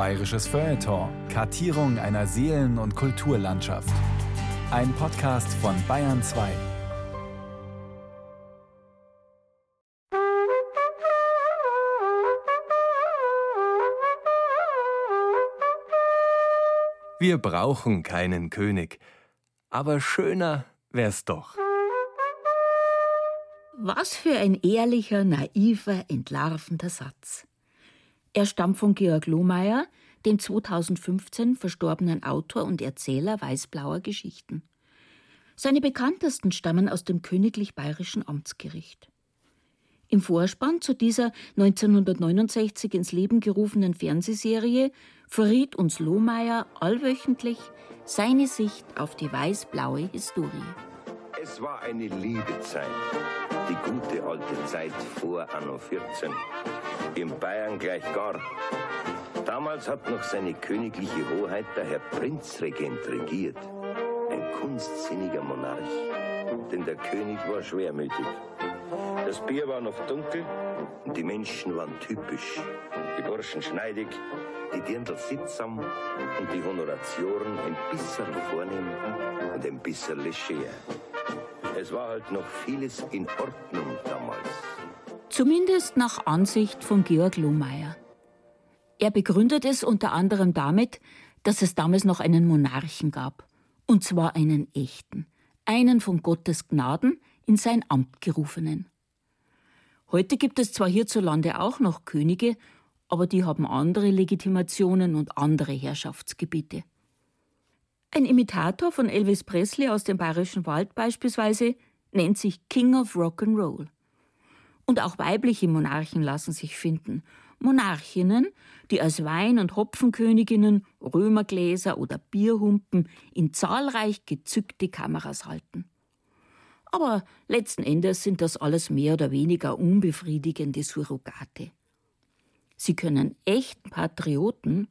Bayerisches Feuilleton. Kartierung einer Seelen- und Kulturlandschaft. Ein Podcast von Bayern 2. Wir brauchen keinen König, aber schöner wär's doch. Was für ein ehrlicher, naiver, entlarvender Satz. Er stammt von Georg Lohmeier, dem 2015 verstorbenen Autor und Erzähler weißblauer Geschichten. Seine bekanntesten stammen aus dem Königlich Bayerischen Amtsgericht. Im Vorspann zu dieser 1969 ins Leben gerufenen Fernsehserie verriet uns Lohmeier allwöchentlich seine Sicht auf die weiß-blaue Historie. Es war eine liebe Zeit, die gute alte Zeit vor Anno 14. In Bayern gleich gar. Damals hat noch seine königliche Hoheit der Herr Prinzregent regiert. Ein kunstsinniger Monarch. Denn der König war schwermütig. Das Bier war noch dunkel und die Menschen waren typisch. Die Burschen schneidig, die Dirndl sittsam und die Honoratioren ein bisschen vornehm und ein bisschen leger. Es war halt noch vieles in Ordnung damals. Zumindest nach Ansicht von Georg Lohmeier. Er begründet es unter anderem damit, dass es damals noch einen Monarchen gab. Und zwar einen echten. Einen von Gottes Gnaden in sein Amt gerufenen. Heute gibt es zwar hierzulande auch noch Könige, aber die haben andere Legitimationen und andere Herrschaftsgebiete. Ein Imitator von Elvis Presley aus dem Bayerischen Wald beispielsweise nennt sich King of Rock and Roll. Und auch weibliche Monarchen lassen sich finden. Monarchinnen, die als Wein- und Hopfenköniginnen Römergläser oder Bierhumpen in zahlreich gezückte Kameras halten. Aber letzten Endes sind das alles mehr oder weniger unbefriedigende Surrogate. Sie können echten Patrioten,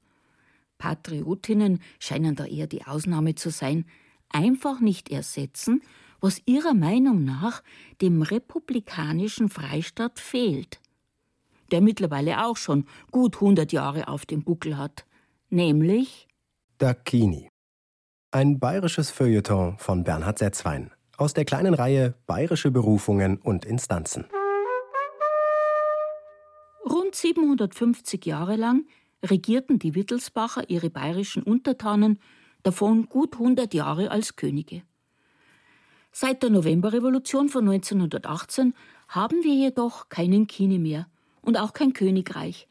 Patriotinnen scheinen da eher die Ausnahme zu sein, einfach nicht ersetzen, was ihrer Meinung nach dem republikanischen Freistaat fehlt, der mittlerweile auch schon gut 100 Jahre auf dem Buckel hat, nämlich Dakini. Ein bayerisches Feuilleton von Bernhard Setzwein aus der kleinen Reihe Bayerische Berufungen und Instanzen. Rund 750 Jahre lang regierten die Wittelsbacher ihre bayerischen Untertanen, davon gut 100 Jahre als Könige. Seit der Novemberrevolution von 1918 haben wir jedoch keinen Kine mehr und auch kein Königreich,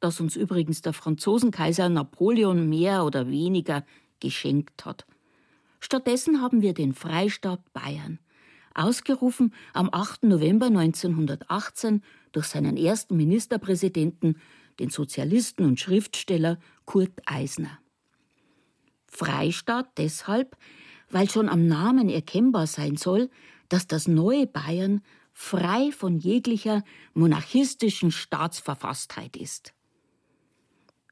das uns übrigens der Franzosenkaiser Napoleon mehr oder weniger geschenkt hat. Stattdessen haben wir den Freistaat Bayern, ausgerufen am 8. November 1918 durch seinen ersten Ministerpräsidenten, den Sozialisten und Schriftsteller Kurt Eisner. Freistaat deshalb, weil schon am Namen erkennbar sein soll, dass das neue Bayern frei von jeglicher monarchistischen Staatsverfasstheit ist.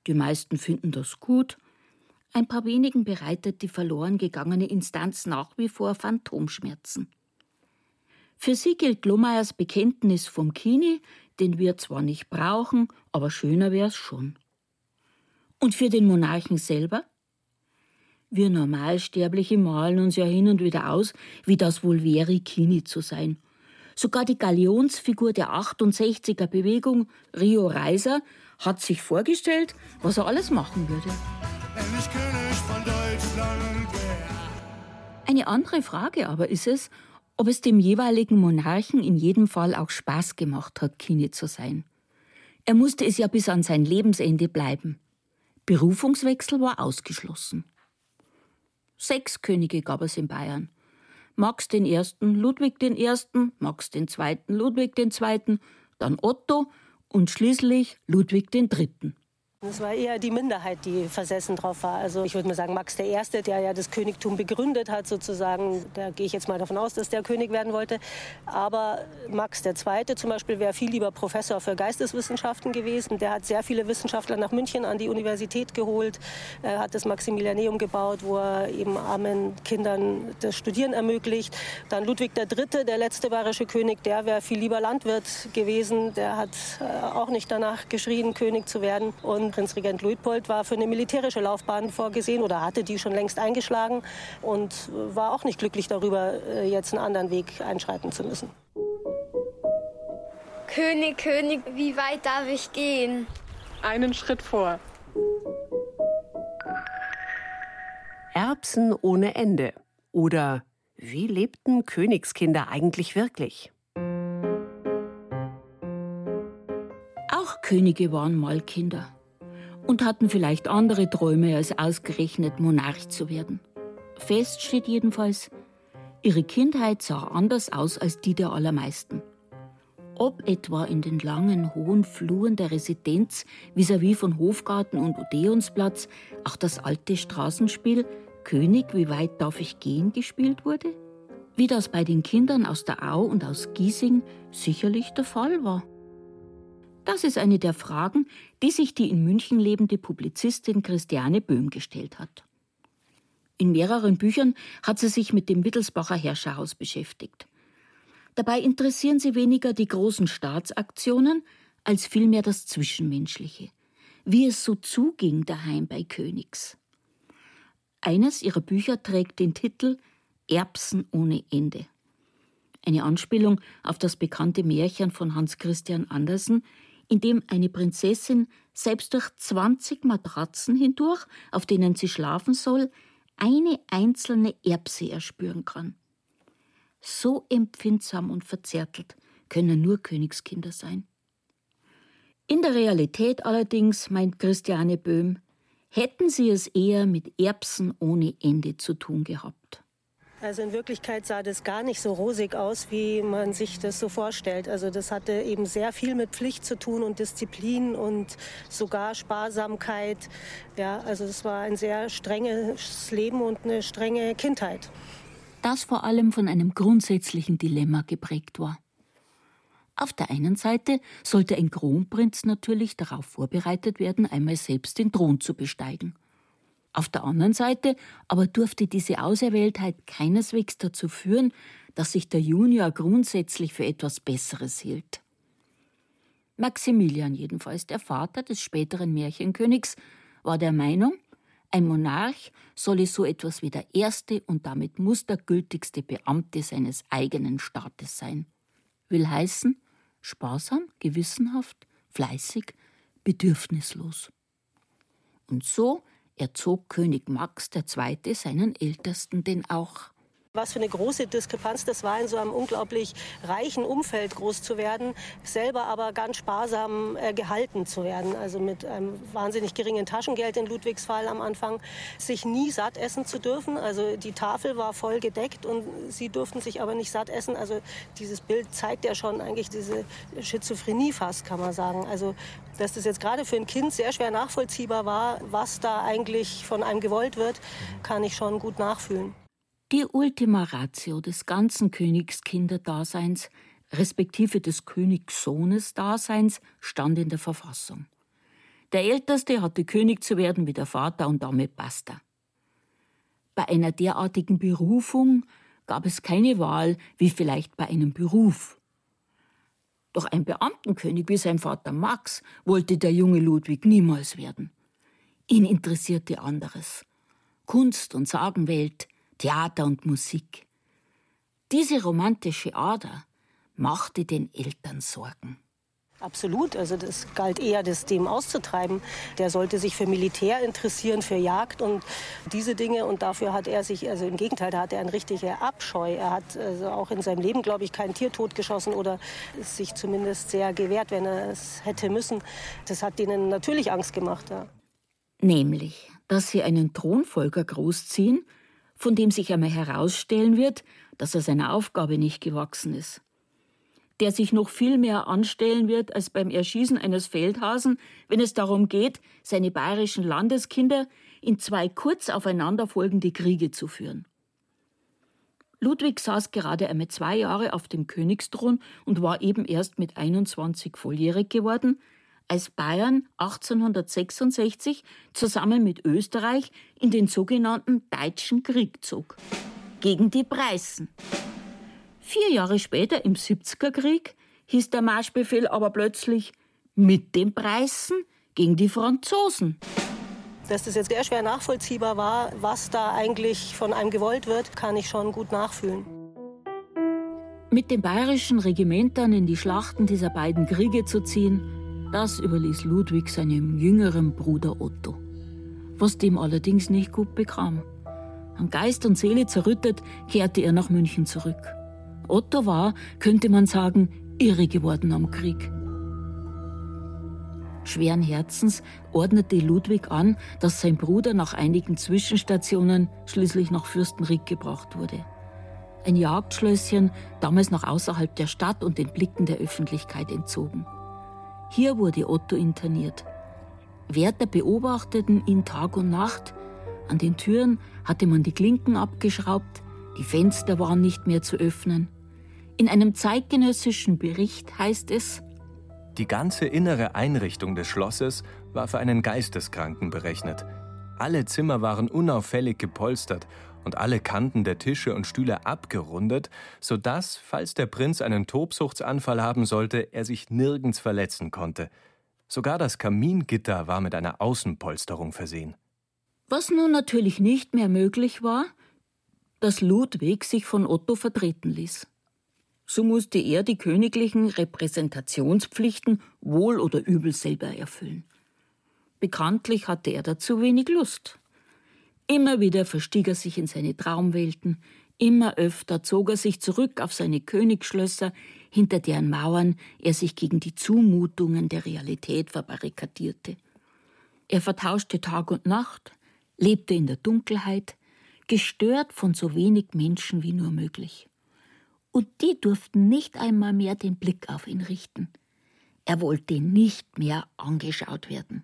Die meisten finden das gut, ein paar wenigen bereitet die verloren gegangene Instanz nach wie vor Phantomschmerzen. Für sie gilt Lohmeyers Bekenntnis vom Kini, den wir zwar nicht brauchen, aber schöner wär's schon. Und für den Monarchen selber? Wir Normalsterbliche malen uns ja hin und wieder aus, wie das wohl wäre, Kini zu sein. Sogar die Galionsfigur der 68er Bewegung, Rio Reiser, hat sich vorgestellt, was er alles machen würde. Eine andere Frage aber ist es, ob es dem jeweiligen Monarchen in jedem Fall auch Spaß gemacht hat, Kini zu sein. Er musste es ja bis an sein Lebensende bleiben. Berufungswechsel war ausgeschlossen. Sechs Könige gab es in Bayern. Max I., Ludwig I., Max II., Ludwig II., dann Otto und schließlich Ludwig III. Es war eher die Minderheit, die versessen drauf war. Also ich würde mal sagen, Max I., der ja das Königtum begründet hat sozusagen, da gehe ich jetzt mal davon aus, dass der König werden wollte. Aber Max II. zum Beispiel wäre viel lieber Professor für Geisteswissenschaften gewesen. Der hat sehr viele Wissenschaftler nach München an die Universität geholt. Er hat das Maximilianeum gebaut, wo er eben armen Kindern das Studieren ermöglicht. Dann Ludwig III., der letzte bayerische König, der wäre viel lieber Landwirt gewesen. Der hat äh, auch nicht danach geschrien, König zu werden. Und Prinzregent Luitpold war für eine militärische Laufbahn vorgesehen oder hatte die schon längst eingeschlagen und war auch nicht glücklich darüber, äh, jetzt einen anderen Weg einschreiten zu müssen. König, König, wie weit darf ich gehen? Einen Schritt vor. Erbsen ohne Ende. Oder wie lebten Königskinder eigentlich wirklich? Auch Könige waren mal Kinder und hatten vielleicht andere Träume, als ausgerechnet Monarch zu werden. Fest steht jedenfalls, ihre Kindheit sah anders aus als die der allermeisten. Ob etwa in den langen, hohen Fluren der Residenz vis-à-vis -vis von Hofgarten und Odeonsplatz auch das alte Straßenspiel König, wie weit darf ich gehen gespielt wurde? Wie das bei den Kindern aus der Au und aus Giesing sicherlich der Fall war. Das ist eine der Fragen, die sich die in München lebende Publizistin Christiane Böhm gestellt hat. In mehreren Büchern hat sie sich mit dem Wittelsbacher Herrscherhaus beschäftigt. Dabei interessieren sie weniger die großen Staatsaktionen als vielmehr das Zwischenmenschliche, wie es so zuging daheim bei Königs. Eines ihrer Bücher trägt den Titel Erbsen ohne Ende. Eine Anspielung auf das bekannte Märchen von Hans Christian Andersen, in dem eine Prinzessin selbst durch 20 Matratzen hindurch, auf denen sie schlafen soll, eine einzelne Erbse erspüren kann. So empfindsam und verzärtelt können nur Königskinder sein. In der Realität allerdings, meint Christiane Böhm, hätten sie es eher mit Erbsen ohne Ende zu tun gehabt. Also in Wirklichkeit sah das gar nicht so rosig aus, wie man sich das so vorstellt. Also das hatte eben sehr viel mit Pflicht zu tun und Disziplin und sogar Sparsamkeit. Ja, also es war ein sehr strenges Leben und eine strenge Kindheit. Das vor allem von einem grundsätzlichen Dilemma geprägt war. Auf der einen Seite sollte ein Kronprinz natürlich darauf vorbereitet werden, einmal selbst den Thron zu besteigen. Auf der anderen Seite aber durfte diese Auserwähltheit keineswegs dazu führen, dass sich der Junior grundsätzlich für etwas Besseres hielt. Maximilian jedenfalls, der Vater des späteren Märchenkönigs, war der Meinung, ein Monarch solle so etwas wie der erste und damit mustergültigste Beamte seines eigenen Staates sein. Will heißen, sparsam, gewissenhaft, fleißig, bedürfnislos. Und so erzog König Max II. seinen Ältesten denn auch. Was für eine große Diskrepanz das war, in so einem unglaublich reichen Umfeld groß zu werden, selber aber ganz sparsam äh, gehalten zu werden. Also mit einem wahnsinnig geringen Taschengeld in Ludwigs Fall am Anfang, sich nie satt essen zu dürfen. Also die Tafel war voll gedeckt und sie durften sich aber nicht satt essen. Also dieses Bild zeigt ja schon eigentlich diese Schizophrenie fast, kann man sagen. Also dass das jetzt gerade für ein Kind sehr schwer nachvollziehbar war, was da eigentlich von einem gewollt wird, kann ich schon gut nachfühlen. Die Ultima Ratio des ganzen Königskinderdaseins, respektive des Königssohnesdaseins, stand in der Verfassung. Der Älteste hatte König zu werden wie der Vater und damit basta. Bei einer derartigen Berufung gab es keine Wahl wie vielleicht bei einem Beruf. Doch ein Beamtenkönig wie sein Vater Max wollte der junge Ludwig niemals werden. Ihn interessierte anderes. Kunst und Sagenwelt, Theater und Musik. Diese romantische Ader machte den Eltern Sorgen. Absolut, also das galt eher, das dem auszutreiben. Der sollte sich für Militär interessieren, für Jagd und diese Dinge. Und dafür hat er sich, also im Gegenteil, da hat er einen richtigen Abscheu. Er hat also auch in seinem Leben, glaube ich, kein Tier totgeschossen oder sich zumindest sehr gewehrt, wenn er es hätte müssen. Das hat denen natürlich Angst gemacht. Ja. Nämlich, dass sie einen Thronfolger großziehen, von dem sich einmal herausstellen wird, dass er seiner Aufgabe nicht gewachsen ist. Der sich noch viel mehr anstellen wird als beim Erschießen eines Feldhasen, wenn es darum geht, seine bayerischen Landeskinder in zwei kurz aufeinanderfolgende Kriege zu führen. Ludwig saß gerade einmal zwei Jahre auf dem Königsthron und war eben erst mit 21 volljährig geworden, als Bayern 1866 zusammen mit Österreich in den sogenannten Deutschen Krieg zog. Gegen die Preußen. Vier Jahre später, im 70er Krieg, hieß der Marschbefehl aber plötzlich mit den Preußen gegen die Franzosen. Dass das jetzt sehr schwer nachvollziehbar war, was da eigentlich von einem gewollt wird, kann ich schon gut nachfühlen. Mit den bayerischen Regimentern in die Schlachten dieser beiden Kriege zu ziehen, das überließ Ludwig seinem jüngeren Bruder Otto, was dem allerdings nicht gut bekam. An Geist und Seele zerrüttet, kehrte er nach München zurück. Otto war, könnte man sagen, irre geworden am Krieg. Schweren Herzens ordnete Ludwig an, dass sein Bruder nach einigen Zwischenstationen schließlich nach Fürstenried gebracht wurde. Ein Jagdschlösschen, damals noch außerhalb der Stadt und den Blicken der Öffentlichkeit entzogen. Hier wurde Otto interniert. Wärter beobachteten ihn Tag und Nacht. An den Türen hatte man die Klinken abgeschraubt, die Fenster waren nicht mehr zu öffnen. In einem zeitgenössischen Bericht heißt es, die ganze innere Einrichtung des Schlosses war für einen Geisteskranken berechnet. Alle Zimmer waren unauffällig gepolstert und alle Kanten der Tische und Stühle abgerundet, so dass, falls der Prinz einen Tobsuchtsanfall haben sollte, er sich nirgends verletzen konnte. Sogar das Kamingitter war mit einer Außenpolsterung versehen. Was nun natürlich nicht mehr möglich war, dass Ludwig sich von Otto vertreten ließ. So musste er die königlichen Repräsentationspflichten wohl oder übel selber erfüllen. Bekanntlich hatte er dazu wenig Lust. Immer wieder verstieg er sich in seine Traumwelten, immer öfter zog er sich zurück auf seine Königsschlösser, hinter deren Mauern er sich gegen die Zumutungen der Realität verbarrikadierte. Er vertauschte Tag und Nacht, lebte in der Dunkelheit, gestört von so wenig Menschen wie nur möglich. Und die durften nicht einmal mehr den Blick auf ihn richten. Er wollte nicht mehr angeschaut werden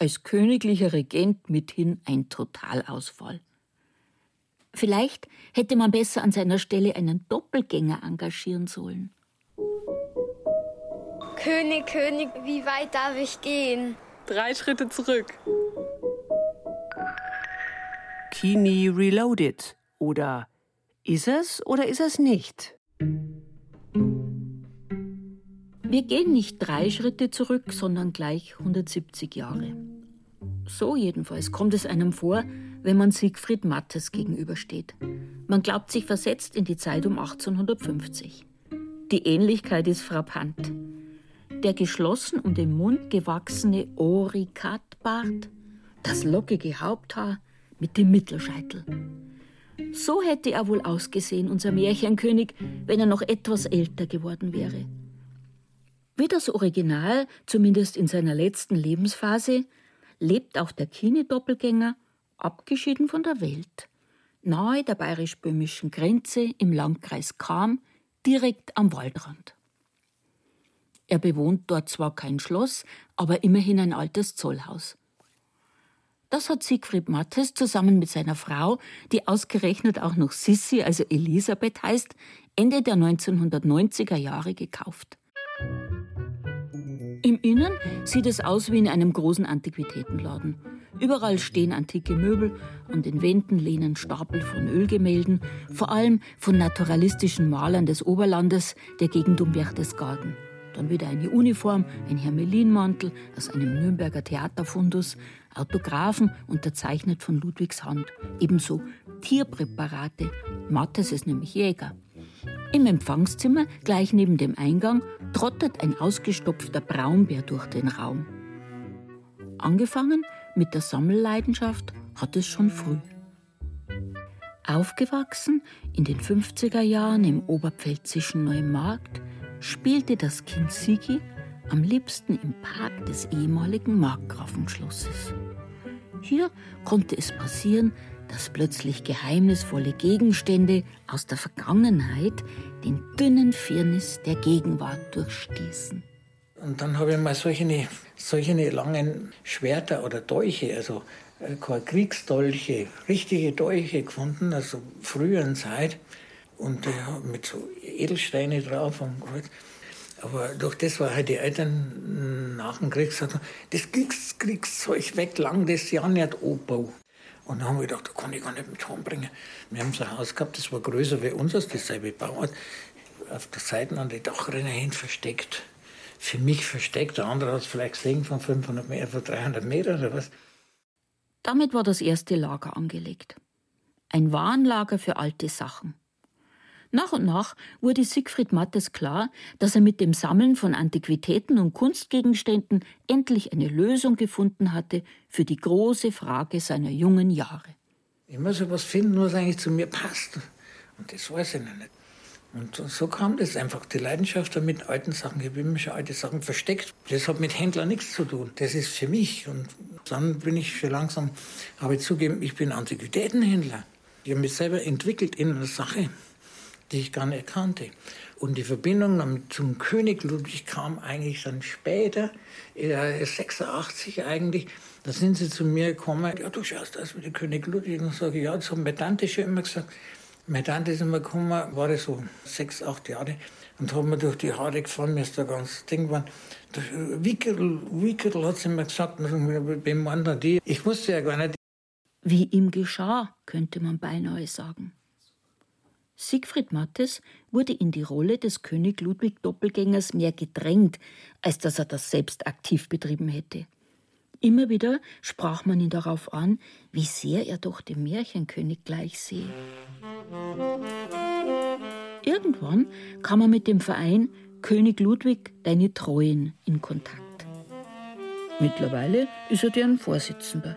als königlicher Regent mithin ein Totalausfall. Vielleicht hätte man besser an seiner Stelle einen Doppelgänger engagieren sollen. König, König, wie weit darf ich gehen? Drei Schritte zurück. Kini Reloaded. Oder ist es oder ist es nicht? Wir gehen nicht drei Schritte zurück, sondern gleich 170 Jahre. So jedenfalls kommt es einem vor, wenn man Siegfried Mattes gegenübersteht. Man glaubt sich versetzt in die Zeit um 1850. Die Ähnlichkeit ist frappant. Der geschlossen um den Mund gewachsene Orikatbart, das lockige Haupthaar mit dem Mittelscheitel. So hätte er wohl ausgesehen, unser Märchenkönig, wenn er noch etwas älter geworden wäre. Wie das Original, zumindest in seiner letzten Lebensphase, lebt auch der Kini-Doppelgänger, abgeschieden von der Welt, nahe der bayerisch-böhmischen Grenze im Landkreis Cham, direkt am Waldrand. Er bewohnt dort zwar kein Schloss, aber immerhin ein altes Zollhaus. Das hat Siegfried Mattes zusammen mit seiner Frau, die ausgerechnet auch noch Sissi, also Elisabeth heißt, Ende der 1990er Jahre gekauft. Im Innen sieht es aus wie in einem großen Antiquitätenladen. Überall stehen antike Möbel, an den Wänden lehnen Stapel von Ölgemälden, vor allem von naturalistischen Malern des Oberlandes der Gegend um Berchtesgaden. Dann wieder eine Uniform, ein Hermelinmantel aus einem Nürnberger Theaterfundus, Autographen unterzeichnet von Ludwigs Hand. Ebenso Tierpräparate. Mattes ist nämlich Jäger. Im Empfangszimmer, gleich neben dem Eingang, trottet ein ausgestopfter Braunbär durch den Raum. Angefangen mit der Sammelleidenschaft hat es schon früh. Aufgewachsen in den 50er Jahren im oberpfälzischen Neumarkt, spielte das Kind Sigi am liebsten im Park des ehemaligen Markgrafenschlosses. Hier konnte es passieren, dass plötzlich geheimnisvolle Gegenstände aus der Vergangenheit den dünnen Firnis der Gegenwart durchstießen. Und dann habe ich mal solche, solche langen Schwerter oder Dolche, also äh, keine Kriegsdolche, richtige Dolche gefunden, also früheren Zeit. Und äh, mit so Edelsteine drauf am Kreuz. Aber durch das, weil halt die Eltern nach dem Krieg gesagt das Kriegs Kriegszeug weg, lang das Jahr nicht Obbau. Und dann haben wir gedacht, da kann ich gar nicht mit heimbringen. Wir haben so ein Haus gehabt, das war größer wie unseres, dasselbe Bauart, auf der Seite an die Dachrinne hin versteckt. für mich versteckt. Der andere hat es vielleicht gesehen von 500 Meter, von 300 Meter oder was. Damit war das erste Lager angelegt. Ein Warenlager für alte Sachen. Nach und nach wurde Siegfried Mattes klar, dass er mit dem Sammeln von Antiquitäten und Kunstgegenständen endlich eine Lösung gefunden hatte für die große Frage seiner jungen Jahre. Ich muss etwas finden, was eigentlich zu mir passt. Und das weiß ich noch nicht. Und so kam das einfach, die Leidenschaft mit alten Sachen. Ich habe immer schon alte Sachen versteckt. Das hat mit Händler nichts zu tun. Das ist für mich. Und dann bin ich schon langsam, habe ich zugegeben, ich bin Antiquitätenhändler. Ich habe mich selber entwickelt in einer Sache die ich gar nicht kannte. Und die Verbindung zum König Ludwig kam eigentlich dann später, 86 eigentlich. Da sind sie zu mir gekommen, ja, du schaust aus wie der König Ludwig. Und sage ja, das hat meine Tante schon immer gesagt. Meine Tante ist immer gekommen, war das so sechs, acht Jahre, und hat mir durch die Haare gefahren, mir ist da ganz Ding war. Wickel, Wickel hat sie mir gesagt, beim Mann die. Ich wusste ja gar nicht. Wie ihm geschah, könnte man beinahe sagen. Siegfried Mattes wurde in die Rolle des König Ludwig Doppelgängers mehr gedrängt, als dass er das selbst aktiv betrieben hätte. Immer wieder sprach man ihn darauf an, wie sehr er doch dem Märchenkönig gleich sehe. Irgendwann kam er mit dem Verein König Ludwig Deine Treuen in Kontakt. Mittlerweile ist er deren Vorsitzender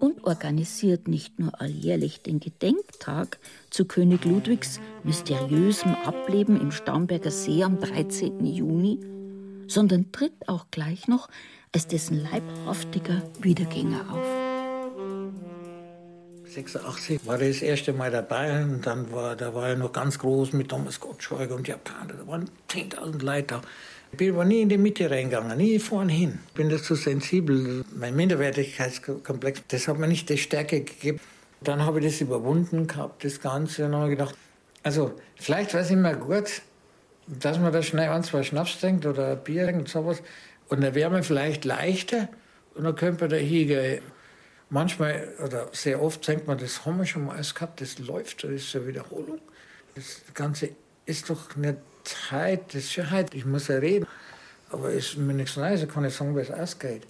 und organisiert nicht nur alljährlich den Gedenktag zu König Ludwigs mysteriösem Ableben im Starnberger See am 13. Juni, sondern tritt auch gleich noch als dessen leibhaftiger Wiedergänger auf. 86 war er das erste Mal dabei und dann war, da war er noch ganz groß mit Thomas Gottschalk und Japaner. Da waren 10.000 Leute da. Ich bin aber nie in die Mitte reingegangen, nie vorne hin. Ich bin dazu sensibel. Mein Minderwertigkeitskomplex, das hat mir nicht die Stärke gegeben. Dann habe ich das überwunden gehabt, das Ganze, und habe gedacht, also vielleicht weiß ich immer gut, dass man da schnell ein, zwei Schnaps trinkt oder Bier und sowas. Und dann wäre man vielleicht leichter und dann könnte man da hingehen. Manchmal oder sehr oft denkt man, das haben wir schon mal alles gehabt, das läuft, das ist eine Wiederholung. Das Ganze ist doch nicht Zeit, ist schon heute, ich muss ja reden. Aber es ist mir nichts Neues, ich kann nicht sagen, wie es ausgeht.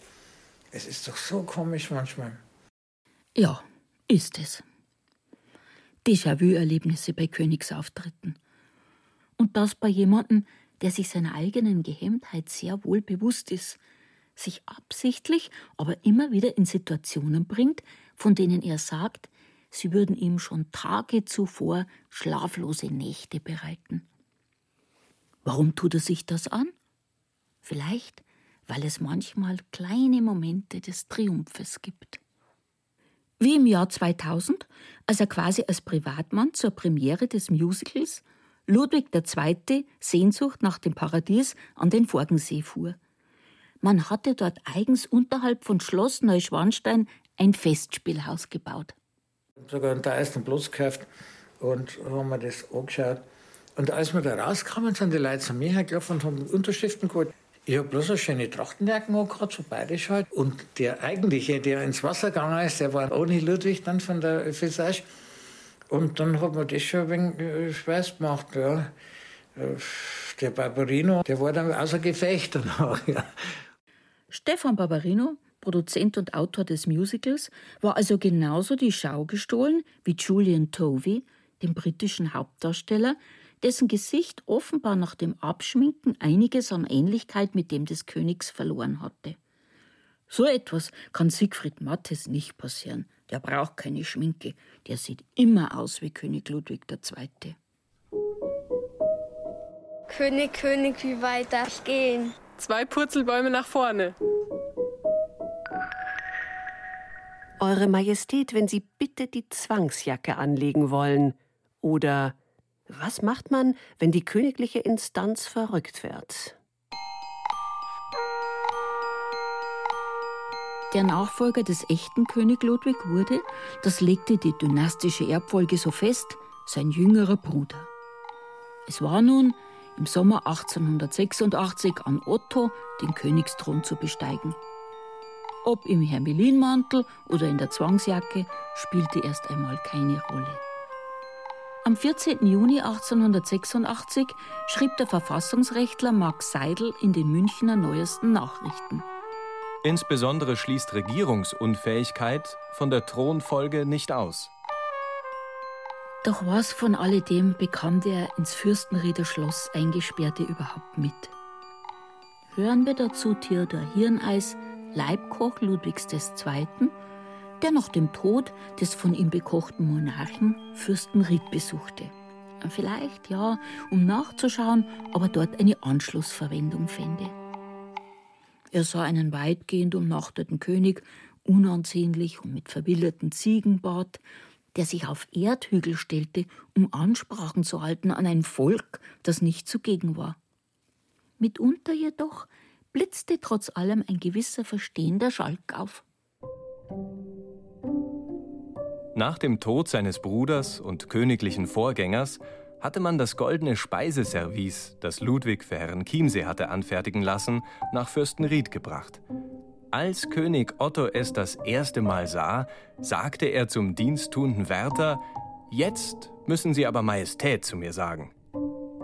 Es ist doch so komisch manchmal. Ja, ist es. Déjà-vu-Erlebnisse bei Königsauftritten. Und das bei jemandem, der sich seiner eigenen Gehemmtheit sehr wohl bewusst ist, sich absichtlich, aber immer wieder in Situationen bringt, von denen er sagt, sie würden ihm schon Tage zuvor schlaflose Nächte bereiten. Warum tut er sich das an? Vielleicht, weil es manchmal kleine Momente des Triumphes gibt. Wie im Jahr 2000, als er quasi als Privatmann zur Premiere des Musicals Ludwig II. Sehnsucht nach dem Paradies an den Forgensee fuhr. Man hatte dort eigens unterhalb von Schloss Neuschwanstein ein Festspielhaus gebaut. Sogar einen ersten Platz gekauft und haben wir das angeschaut. Und als wir da rauskamen, sind die Leute zu mir hergelaufen und haben Unterschriften geholt. Ich habe bloß eine schöne Trachtenjacken angehabt, so bayerisch halt. Und der eigentliche, der ins Wasser gegangen ist, der war ohne Ludwig dann von der Visage. Und dann hat man das schon ein wenig äh, Schweiß gemacht, ja. Äh, der Barbarino, der war dann außer Gefecht danach, ja. Stefan Barbarino, Produzent und Autor des Musicals, war also genauso die Schau gestohlen wie Julian Tovey, dem britischen Hauptdarsteller, dessen Gesicht offenbar nach dem Abschminken einiges an Ähnlichkeit mit dem des Königs verloren hatte. So etwas kann Siegfried Mattes nicht passieren. Der braucht keine Schminke. Der sieht immer aus wie König Ludwig II. König, König, wie weit darf ich gehen? Zwei Purzelbäume nach vorne. Eure Majestät, wenn Sie bitte die Zwangsjacke anlegen wollen. Oder was macht man, wenn die königliche Instanz verrückt wird? Der Nachfolger des echten König Ludwig wurde, das legte die dynastische Erbfolge so fest, sein jüngerer Bruder. Es war nun im Sommer 1886 an Otto, den Königsthron zu besteigen. Ob im Hermelinmantel oder in der Zwangsjacke spielte erst einmal keine Rolle. Am 14. Juni 1886 schrieb der Verfassungsrechtler Max Seidel in den Münchner Neuesten Nachrichten. Insbesondere schließt Regierungsunfähigkeit von der Thronfolge nicht aus. Doch was von alledem bekam der ins Fürstenrieder Schloss eingesperrte überhaupt mit? Hören wir dazu Theodor Hirneis, Leibkoch Ludwigs II., der nach dem Tod des von ihm bekochten Monarchen Fürstenried besuchte. Vielleicht, ja, um nachzuschauen, ob er dort eine Anschlussverwendung fände. Er sah einen weitgehend umnachteten König, unansehnlich und mit verwilderten Ziegenbart, der sich auf Erdhügel stellte, um Ansprachen zu halten an ein Volk, das nicht zugegen war. Mitunter jedoch blitzte trotz allem ein gewisser verstehender Schalk auf. Nach dem Tod seines Bruders und königlichen Vorgängers hatte man das goldene Speiseservice, das Ludwig für Herrn Chiemsee hatte anfertigen lassen, nach Fürstenried gebracht. Als König Otto es das erste Mal sah, sagte er zum diensttuenden Wärter, Jetzt müssen Sie aber Majestät zu mir sagen.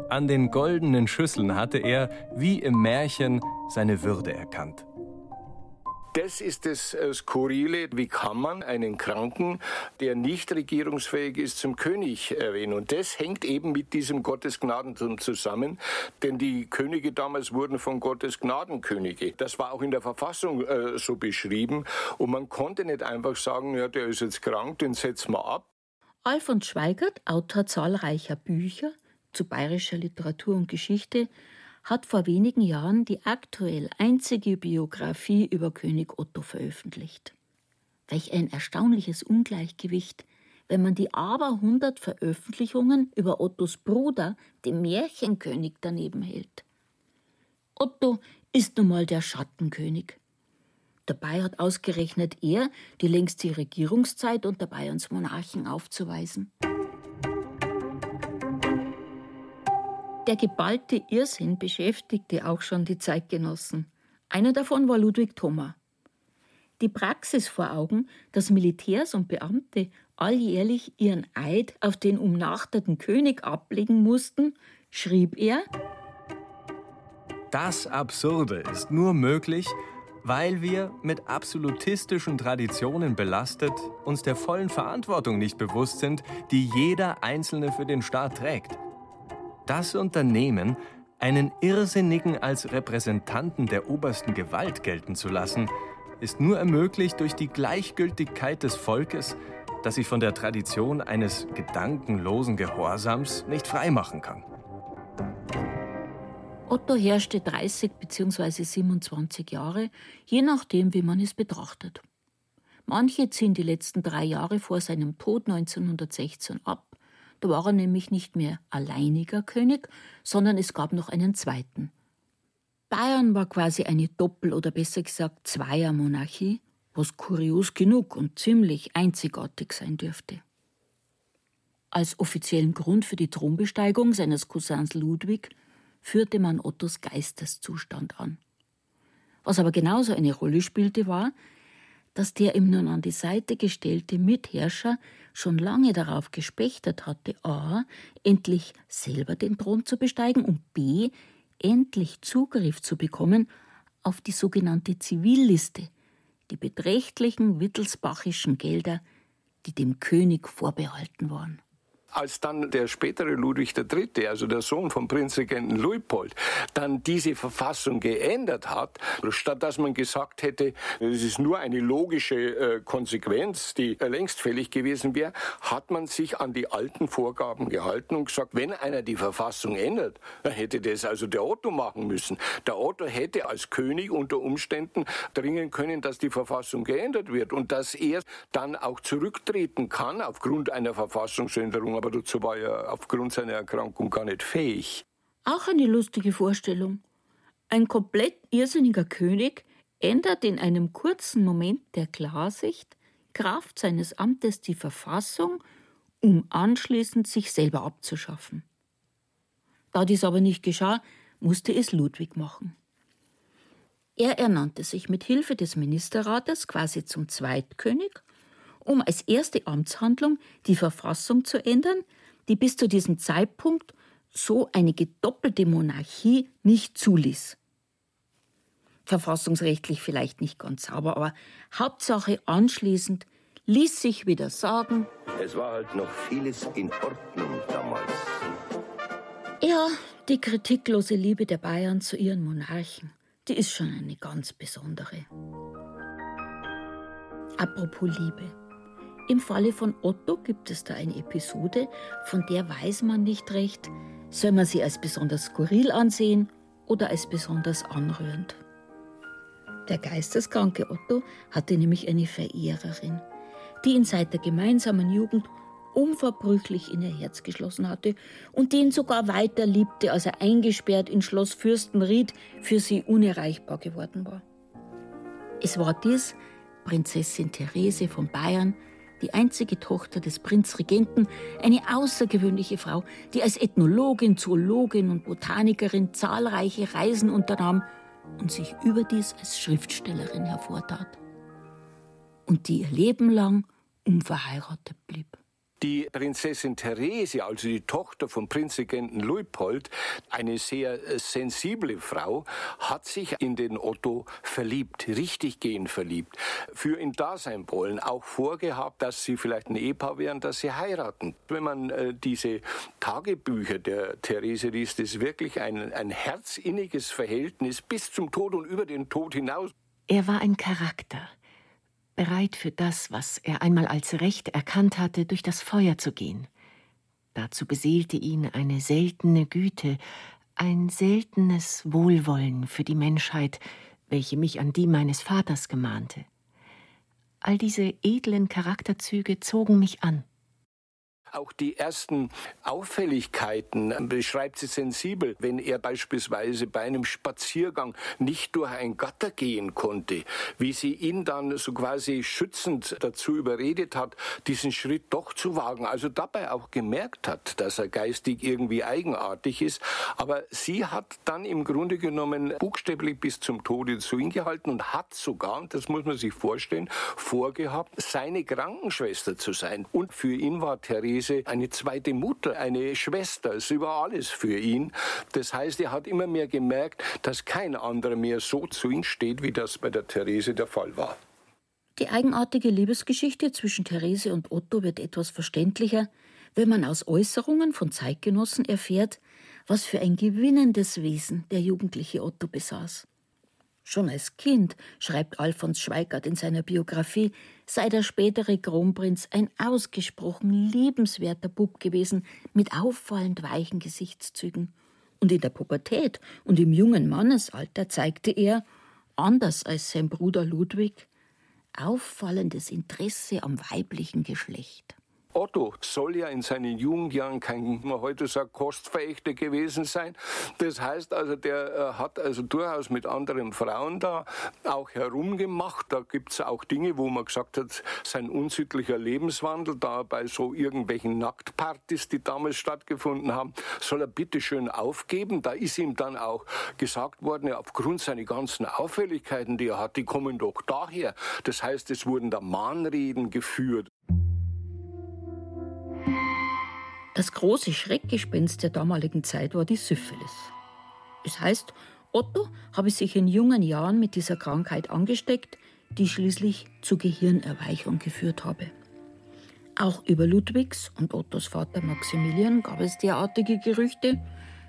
An den goldenen Schüsseln hatte er, wie im Märchen, seine Würde erkannt. Das ist das äh, Skurrile. Wie kann man einen Kranken, der nicht regierungsfähig ist, zum König erwähnen? Und das hängt eben mit diesem Gottesgnadentum zusammen. Denn die Könige damals wurden von Gottes Gnadenkönige. Das war auch in der Verfassung äh, so beschrieben. Und man konnte nicht einfach sagen, ja, der ist jetzt krank, den setzen wir ab. Alfons Schweigert, Autor zahlreicher Bücher zu bayerischer Literatur und Geschichte, hat vor wenigen Jahren die aktuell einzige Biografie über König Otto veröffentlicht. Welch ein erstaunliches Ungleichgewicht, wenn man die aber hundert Veröffentlichungen über Ottos Bruder, dem Märchenkönig, daneben hält. Otto ist nun mal der Schattenkönig. Dabei hat ausgerechnet er die längste Regierungszeit unter Bayerns Monarchen aufzuweisen. Der geballte Irrsinn beschäftigte auch schon die Zeitgenossen. Einer davon war Ludwig Thoma. Die Praxis vor Augen, dass Militärs und Beamte alljährlich ihren Eid auf den umnachteten König ablegen mussten, schrieb er: Das Absurde ist nur möglich, weil wir mit absolutistischen Traditionen belastet uns der vollen Verantwortung nicht bewusst sind, die jeder Einzelne für den Staat trägt. Das Unternehmen, einen Irrsinnigen als Repräsentanten der obersten Gewalt gelten zu lassen, ist nur ermöglicht durch die Gleichgültigkeit des Volkes, das sich von der Tradition eines gedankenlosen Gehorsams nicht freimachen kann. Otto herrschte 30 bzw. 27 Jahre, je nachdem, wie man es betrachtet. Manche ziehen die letzten drei Jahre vor seinem Tod 1916 ab, da war er nämlich nicht mehr alleiniger König, sondern es gab noch einen zweiten. Bayern war quasi eine Doppel- oder besser gesagt Zweiermonarchie, was kurios genug und ziemlich einzigartig sein dürfte. Als offiziellen Grund für die Thronbesteigung seines Cousins Ludwig führte man Ottos Geisteszustand an. Was aber genauso eine Rolle spielte, war, dass der ihm nun an die Seite gestellte Mitherrscher schon lange darauf gespächtet hatte, a. endlich selber den Thron zu besteigen und b. endlich Zugriff zu bekommen auf die sogenannte Zivilliste, die beträchtlichen wittelsbachischen Gelder, die dem König vorbehalten waren als dann der spätere Ludwig III., also der Sohn vom Prinzregenten Luitpold, dann diese Verfassung geändert hat, statt dass man gesagt hätte, es ist nur eine logische äh, Konsequenz, die längst fällig gewesen wäre, hat man sich an die alten Vorgaben gehalten und gesagt, wenn einer die Verfassung ändert, dann hätte das also der Otto machen müssen. Der Otto hätte als König unter Umständen dringen können, dass die Verfassung geändert wird und dass er dann auch zurücktreten kann aufgrund einer Verfassungsänderung aber dazu war er aufgrund seiner Erkrankung gar nicht fähig. Auch eine lustige Vorstellung. Ein komplett irrsinniger König ändert in einem kurzen Moment der Klarsicht Kraft seines Amtes die Verfassung, um anschließend sich selber abzuschaffen. Da dies aber nicht geschah, musste es Ludwig machen. Er ernannte sich mit Hilfe des Ministerrates quasi zum Zweitkönig um als erste Amtshandlung die Verfassung zu ändern, die bis zu diesem Zeitpunkt so eine gedoppelte Monarchie nicht zuließ. Verfassungsrechtlich vielleicht nicht ganz sauber, aber Hauptsache anschließend ließ sich wieder sagen, es war halt noch vieles in Ordnung damals. Ja, die kritiklose Liebe der Bayern zu ihren Monarchen, die ist schon eine ganz besondere. Apropos Liebe. Im Falle von Otto gibt es da eine Episode, von der weiß man nicht recht, soll man sie als besonders skurril ansehen oder als besonders anrührend. Der geisteskranke Otto hatte nämlich eine Verehrerin, die ihn seit der gemeinsamen Jugend unverbrüchlich in ihr Herz geschlossen hatte und den sogar weiter liebte, als er eingesperrt in Schloss Fürstenried für sie unerreichbar geworden war. Es war dies Prinzessin Therese von Bayern, die einzige Tochter des Prinzregenten, eine außergewöhnliche Frau, die als Ethnologin, Zoologin und Botanikerin zahlreiche Reisen unternahm und sich überdies als Schriftstellerin hervortat. Und die ihr Leben lang unverheiratet blieb. Die Prinzessin Therese, also die Tochter vom Prinzregenten Luitpold, eine sehr äh, sensible Frau, hat sich in den Otto verliebt, richtig gehen verliebt, für ihn da sein wollen, auch vorgehabt, dass sie vielleicht ein Ehepaar wären, dass sie heiraten. Wenn man äh, diese Tagebücher der Therese liest, ist wirklich ein, ein herzinniges Verhältnis bis zum Tod und über den Tod hinaus. Er war ein Charakter bereit für das, was er einmal als Recht erkannt hatte, durch das Feuer zu gehen. Dazu beseelte ihn eine seltene Güte, ein seltenes Wohlwollen für die Menschheit, welche mich an die meines Vaters gemahnte. All diese edlen Charakterzüge zogen mich an. Auch die ersten Auffälligkeiten beschreibt sie sensibel, wenn er beispielsweise bei einem Spaziergang nicht durch ein Gatter gehen konnte, wie sie ihn dann so quasi schützend dazu überredet hat, diesen Schritt doch zu wagen, also dabei auch gemerkt hat, dass er geistig irgendwie eigenartig ist, aber sie hat dann im Grunde genommen buchstäblich bis zum Tode zu ihm gehalten und hat sogar, und das muss man sich vorstellen, vorgehabt, seine Krankenschwester zu sein. Und für ihn war Therese Luise eine zweite Mutter, eine Schwester, ist über alles für ihn. Das heißt, er hat immer mehr gemerkt, dass kein anderer mehr so zu ihm steht, wie das bei der Therese der Fall war. Die eigenartige Liebesgeschichte zwischen Therese und Otto wird etwas verständlicher, wenn man aus Äußerungen von Zeitgenossen erfährt, was für ein gewinnendes Wesen der jugendliche Otto besaß. Schon als Kind, schreibt Alfons Schweigert in seiner Biografie, sei der spätere Kronprinz ein ausgesprochen liebenswerter Bub gewesen, mit auffallend weichen Gesichtszügen. Und in der Pubertät und im jungen Mannesalter zeigte er, anders als sein Bruder Ludwig, auffallendes Interesse am weiblichen Geschlecht. Otto soll ja in seinen Jugendjahren kein, man heute sagt, Kostverächter gewesen sein. Das heißt also, der äh, hat also durchaus mit anderen Frauen da auch herumgemacht. Da gibt es auch Dinge, wo man gesagt hat, sein unsittlicher Lebenswandel da bei so irgendwelchen Nacktpartys, die damals stattgefunden haben, soll er bitte schön aufgeben. Da ist ihm dann auch gesagt worden, ja, aufgrund seiner ganzen Auffälligkeiten, die er hat, die kommen doch daher. Das heißt, es wurden da Mahnreden geführt. Das große Schreckgespenst der damaligen Zeit war die Syphilis. Das heißt, Otto habe sich in jungen Jahren mit dieser Krankheit angesteckt, die schließlich zu Gehirnerweichung geführt habe. Auch über Ludwigs und Ottos Vater Maximilian gab es derartige Gerüchte.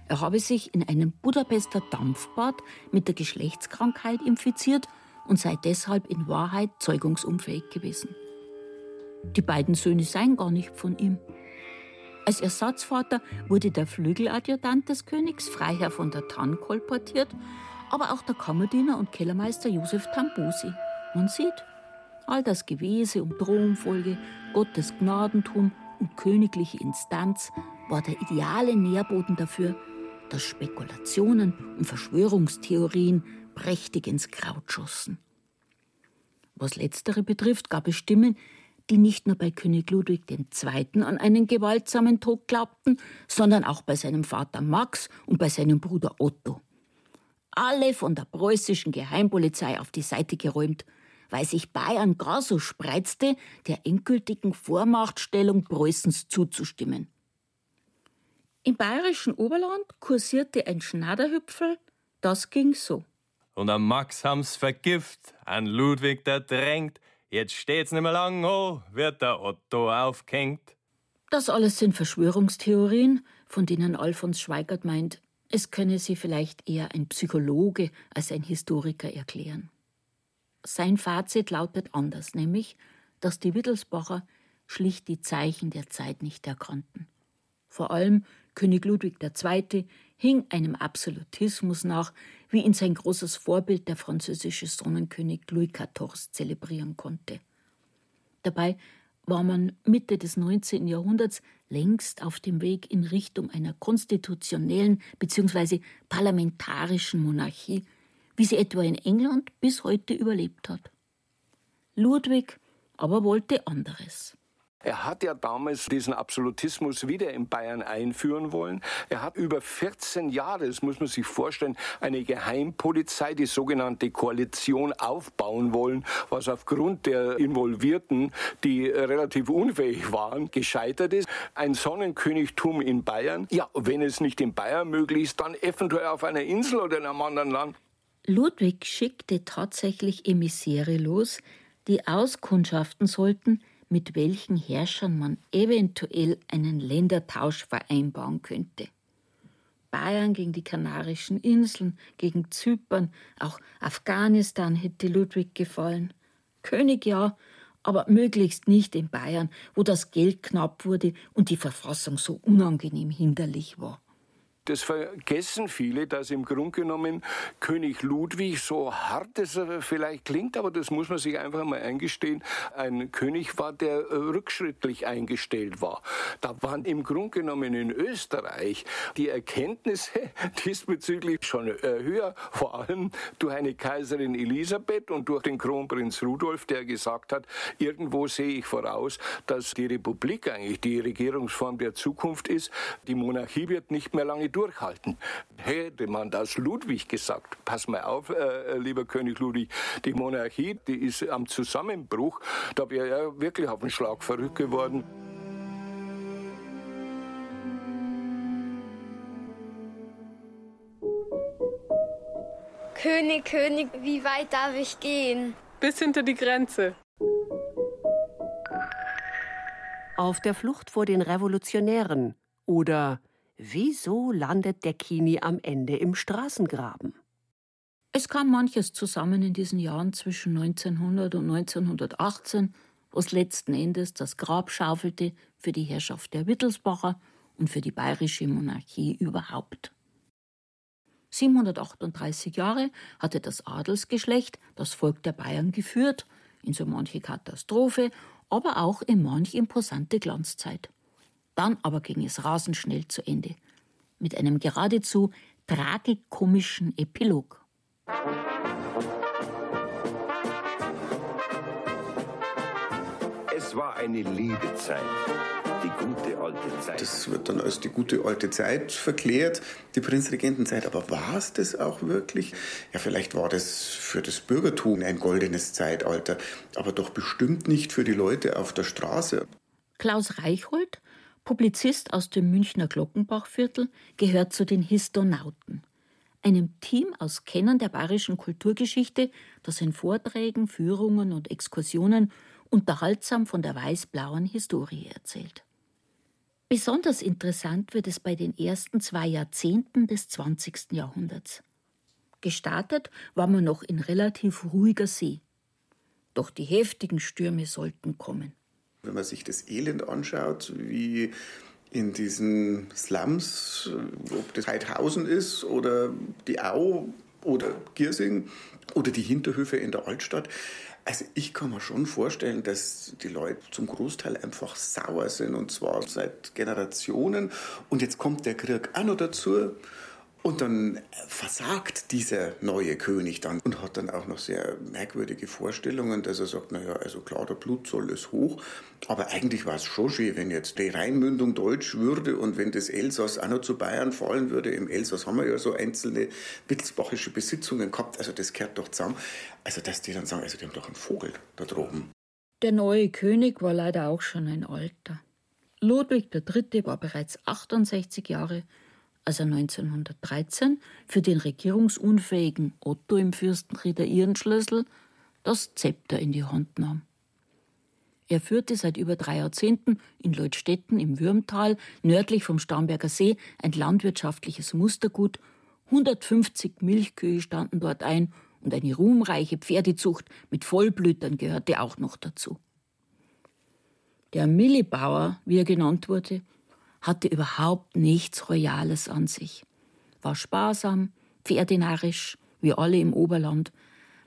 Er habe sich in einem Budapester Dampfbad mit der Geschlechtskrankheit infiziert und sei deshalb in Wahrheit zeugungsunfähig gewesen. Die beiden Söhne seien gar nicht von ihm. Als Ersatzvater wurde der Flügeladjutant des Königs, Freiherr von der Tann, kolportiert, aber auch der Kammerdiener und Kellermeister Josef Tambusi. Man sieht, all das Gewese um Thronfolge, Gottes Gnadentum und königliche Instanz war der ideale Nährboden dafür, dass Spekulationen und Verschwörungstheorien prächtig ins Kraut schossen. Was letztere betrifft, gab es Stimmen, die nicht nur bei König Ludwig II. an einen gewaltsamen Tod glaubten, sondern auch bei seinem Vater Max und bei seinem Bruder Otto. Alle von der preußischen Geheimpolizei auf die Seite geräumt, weil sich Bayern gar so spreizte, der endgültigen Vormachtstellung Preußens zuzustimmen. Im bayerischen Oberland kursierte ein Schnaderhüpfel, das ging so. Und am Max haben's vergift, an Ludwig der drängt, jetzt steht's nimmer lang, oh, wird der Otto aufgehängt. Das alles sind Verschwörungstheorien, von denen Alfons Schweigert meint, es könne sie vielleicht eher ein Psychologe als ein Historiker erklären. Sein Fazit lautet anders, nämlich, dass die Wittelsbacher schlicht die Zeichen der Zeit nicht erkannten. Vor allem König Ludwig II. hing einem Absolutismus nach, wie ihn sein großes Vorbild, der französische Sonnenkönig Louis XIV., zelebrieren konnte. Dabei war man Mitte des 19. Jahrhunderts längst auf dem Weg in Richtung einer konstitutionellen bzw. parlamentarischen Monarchie, wie sie etwa in England bis heute überlebt hat. Ludwig aber wollte anderes. Er hat ja damals diesen Absolutismus wieder in Bayern einführen wollen. Er hat über 14 Jahre, das muss man sich vorstellen, eine Geheimpolizei, die sogenannte Koalition aufbauen wollen, was aufgrund der Involvierten, die relativ unfähig waren, gescheitert ist. Ein Sonnenkönigtum in Bayern. Ja, wenn es nicht in Bayern möglich ist, dann eventuell auf einer Insel oder in einem anderen Land. Ludwig schickte tatsächlich Emissäre los, die auskundschaften sollten, mit welchen Herrschern man eventuell einen Ländertausch vereinbaren könnte. Bayern gegen die Kanarischen Inseln, gegen Zypern, auch Afghanistan hätte Ludwig gefallen. König ja, aber möglichst nicht in Bayern, wo das Geld knapp wurde und die Verfassung so unangenehm hinderlich war. Das vergessen viele, dass im Grunde genommen König Ludwig, so hart es vielleicht klingt, aber das muss man sich einfach mal eingestehen, ein König war, der äh, rückschrittlich eingestellt war. Da waren im Grunde genommen in Österreich die Erkenntnisse diesbezüglich schon äh, höher, vor allem durch eine Kaiserin Elisabeth und durch den Kronprinz Rudolf, der gesagt hat, irgendwo sehe ich voraus, dass die Republik eigentlich die Regierungsform der Zukunft ist. Die Monarchie wird nicht mehr lange durchhalten. Hätte man das Ludwig gesagt, pass mal auf, äh, lieber König Ludwig, die Monarchie, die ist am Zusammenbruch, da wäre er wirklich auf den Schlag verrückt geworden. König, König, wie weit darf ich gehen? Bis hinter die Grenze. Auf der Flucht vor den Revolutionären oder Wieso landet der Kini am Ende im Straßengraben? Es kam manches zusammen in diesen Jahren zwischen 1900 und 1918, was letzten Endes das Grab schaufelte für die Herrschaft der Wittelsbacher und für die bayerische Monarchie überhaupt. 738 Jahre hatte das Adelsgeschlecht das Volk der Bayern geführt, in so manche Katastrophe, aber auch in manch imposante Glanzzeit. Dann aber ging es rasend schnell zu Ende. Mit einem geradezu tragikomischen Epilog. Es war eine liebe Zeit. Die gute alte Zeit. Das wird dann als die gute alte Zeit verklärt, die Prinzregentenzeit. Aber war es das auch wirklich? Ja, vielleicht war das für das Bürgertum ein goldenes Zeitalter, aber doch bestimmt nicht für die Leute auf der Straße. Klaus Reichhold Publizist aus dem Münchner Glockenbachviertel, gehört zu den Histonauten, einem Team aus Kennern der bayerischen Kulturgeschichte, das in Vorträgen, Führungen und Exkursionen unterhaltsam von der weiß-blauen Historie erzählt. Besonders interessant wird es bei den ersten zwei Jahrzehnten des 20. Jahrhunderts. Gestartet war man noch in relativ ruhiger See. Doch die heftigen Stürme sollten kommen. Wenn man sich das Elend anschaut, wie in diesen Slums, ob das Heidhausen ist oder die Au oder Giersing oder die Hinterhöfe in der Altstadt. Also ich kann mir schon vorstellen, dass die Leute zum Großteil einfach sauer sind und zwar seit Generationen. Und jetzt kommt der Krieg auch noch dazu. Und dann versagt dieser neue König dann und hat dann auch noch sehr merkwürdige Vorstellungen, dass er sagt, naja, also klar, der Blutzoll ist hoch, aber eigentlich war es schon schön, wenn jetzt die Rheinmündung deutsch würde und wenn das Elsass auch noch zu Bayern fallen würde. Im Elsass haben wir ja so einzelne wittelsbachische Besitzungen gehabt, also das gehört doch zusammen. Also dass die dann sagen, also die haben doch einen Vogel da droben. Der neue König war leider auch schon ein Alter. Ludwig III. war bereits 68 Jahre, als er 1913 für den regierungsunfähigen Otto im Fürstenrieder Ihrenschlüssel das Zepter in die Hand nahm. Er führte seit über drei Jahrzehnten in Leutstetten im Würmtal, nördlich vom Starnberger See, ein landwirtschaftliches Mustergut. 150 Milchkühe standen dort ein und eine ruhmreiche Pferdezucht mit Vollblütern gehörte auch noch dazu. Der Millibauer, wie er genannt wurde, hatte überhaupt nichts Royales an sich, war sparsam, pferdenarisch, wie alle im Oberland,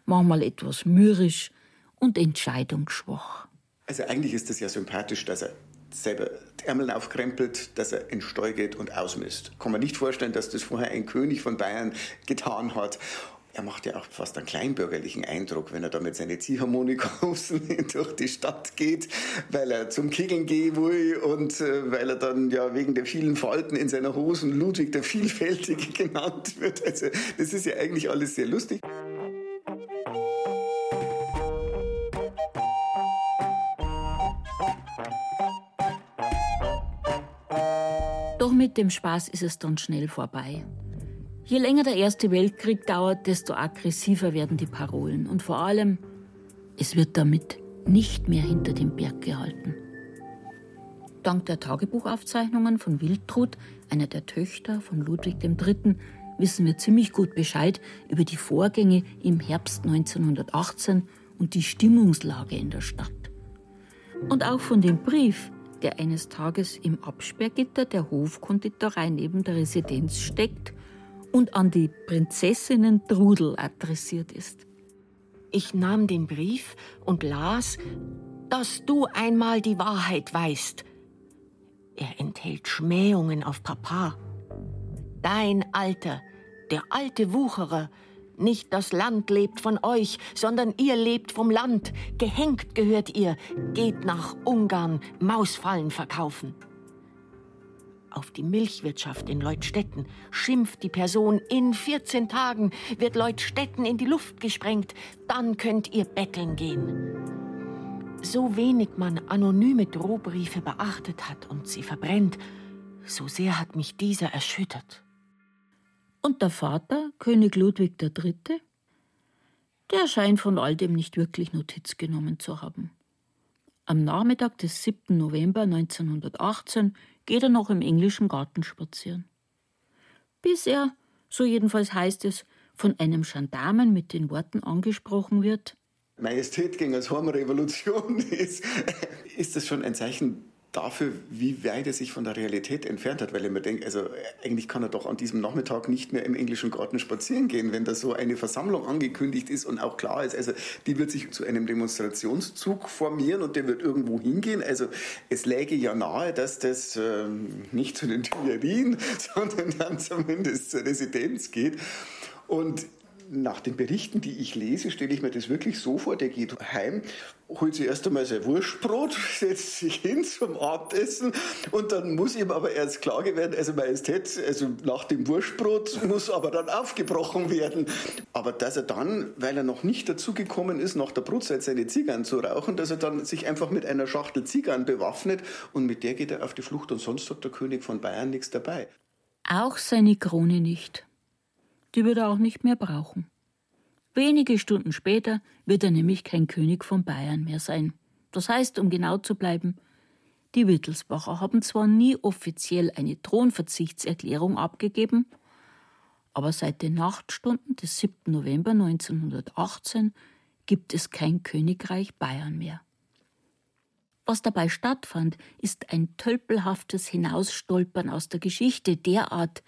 manchmal etwas mürrisch und entscheidungsschwach. Also eigentlich ist es ja sympathisch, dass er selber die Ärmel aufkrempelt, dass er in Stall geht und ausmisst. Kann man nicht vorstellen, dass das vorher ein König von Bayern getan hat. Er macht ja auch fast einen kleinbürgerlichen Eindruck, wenn er da mit seinen Ziehharmonikahosen durch die Stadt geht, weil er zum Kegeln will und äh, weil er dann ja wegen der vielen Falten in seiner Hosen Ludwig der Vielfältige genannt wird. Also das ist ja eigentlich alles sehr lustig. Doch mit dem Spaß ist es dann schnell vorbei. Je länger der Erste Weltkrieg dauert, desto aggressiver werden die Parolen. Und vor allem, es wird damit nicht mehr hinter dem Berg gehalten. Dank der Tagebuchaufzeichnungen von Wildtrud, einer der Töchter von Ludwig III., wissen wir ziemlich gut Bescheid über die Vorgänge im Herbst 1918 und die Stimmungslage in der Stadt. Und auch von dem Brief, der eines Tages im Absperrgitter der Hofkonditorei neben der Residenz steckt und an die Prinzessinnen Trudel adressiert ist. Ich nahm den Brief und las, dass du einmal die Wahrheit weißt. Er enthält Schmähungen auf Papa. Dein Alter, der alte Wucherer, nicht das Land lebt von euch, sondern ihr lebt vom Land. Gehängt gehört ihr, geht nach Ungarn Mausfallen verkaufen auf die Milchwirtschaft in Leutstetten, schimpft die Person, in 14 Tagen wird Leutstetten in die Luft gesprengt, dann könnt ihr betteln gehen. So wenig man anonyme Drohbriefe beachtet hat und sie verbrennt, so sehr hat mich dieser erschüttert. Und der Vater, König Ludwig III., der scheint von all dem nicht wirklich Notiz genommen zu haben. Am Nachmittag des 7. November 1918 geht er noch im englischen Garten spazieren. Bis er, so jedenfalls heißt es, von einem Gendarmen mit den Worten angesprochen wird. Majestät gegen als Hormrevolution ist, ist das schon ein Zeichen dafür, wie weit er sich von der Realität entfernt hat, weil ich mir denke, also eigentlich kann er doch an diesem Nachmittag nicht mehr im englischen Garten spazieren gehen, wenn da so eine Versammlung angekündigt ist und auch klar ist, also die wird sich zu einem Demonstrationszug formieren und der wird irgendwo hingehen. Also es läge ja nahe, dass das ähm, nicht zu den Tuilerien, sondern dann zumindest zur Residenz geht. Und nach den Berichten, die ich lese, stelle ich mir das wirklich so vor, der geht heim, holt sich erst einmal sein Wurstbrot, setzt sich hin zum Abendessen und dann muss ihm aber erst klar werden, also Majestät, also nach dem Wurstbrot muss aber dann aufgebrochen werden. Aber dass er dann, weil er noch nicht dazu gekommen ist, nach der Brotzeit seine Zigarren zu rauchen, dass er dann sich einfach mit einer Schachtel Zigarren bewaffnet und mit der geht er auf die Flucht und sonst hat der König von Bayern nichts dabei. Auch seine Krone nicht. Die wird er auch nicht mehr brauchen. Wenige Stunden später wird er nämlich kein König von Bayern mehr sein. Das heißt, um genau zu bleiben, die Wittelsbacher haben zwar nie offiziell eine Thronverzichtserklärung abgegeben, aber seit den Nachtstunden des 7. November 1918 gibt es kein Königreich Bayern mehr. Was dabei stattfand, ist ein tölpelhaftes Hinausstolpern aus der Geschichte derart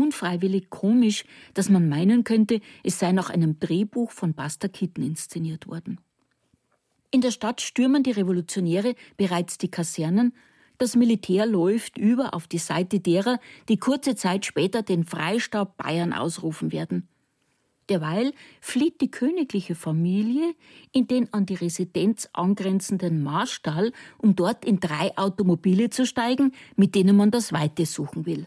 unfreiwillig komisch, dass man meinen könnte, es sei nach einem Drehbuch von Buster Keaton inszeniert worden. In der Stadt stürmen die Revolutionäre bereits die Kasernen, das Militär läuft über auf die Seite derer, die kurze Zeit später den Freistaat Bayern ausrufen werden. Derweil flieht die königliche Familie in den an die Residenz angrenzenden Marstall, um dort in drei Automobile zu steigen, mit denen man das Weite suchen will.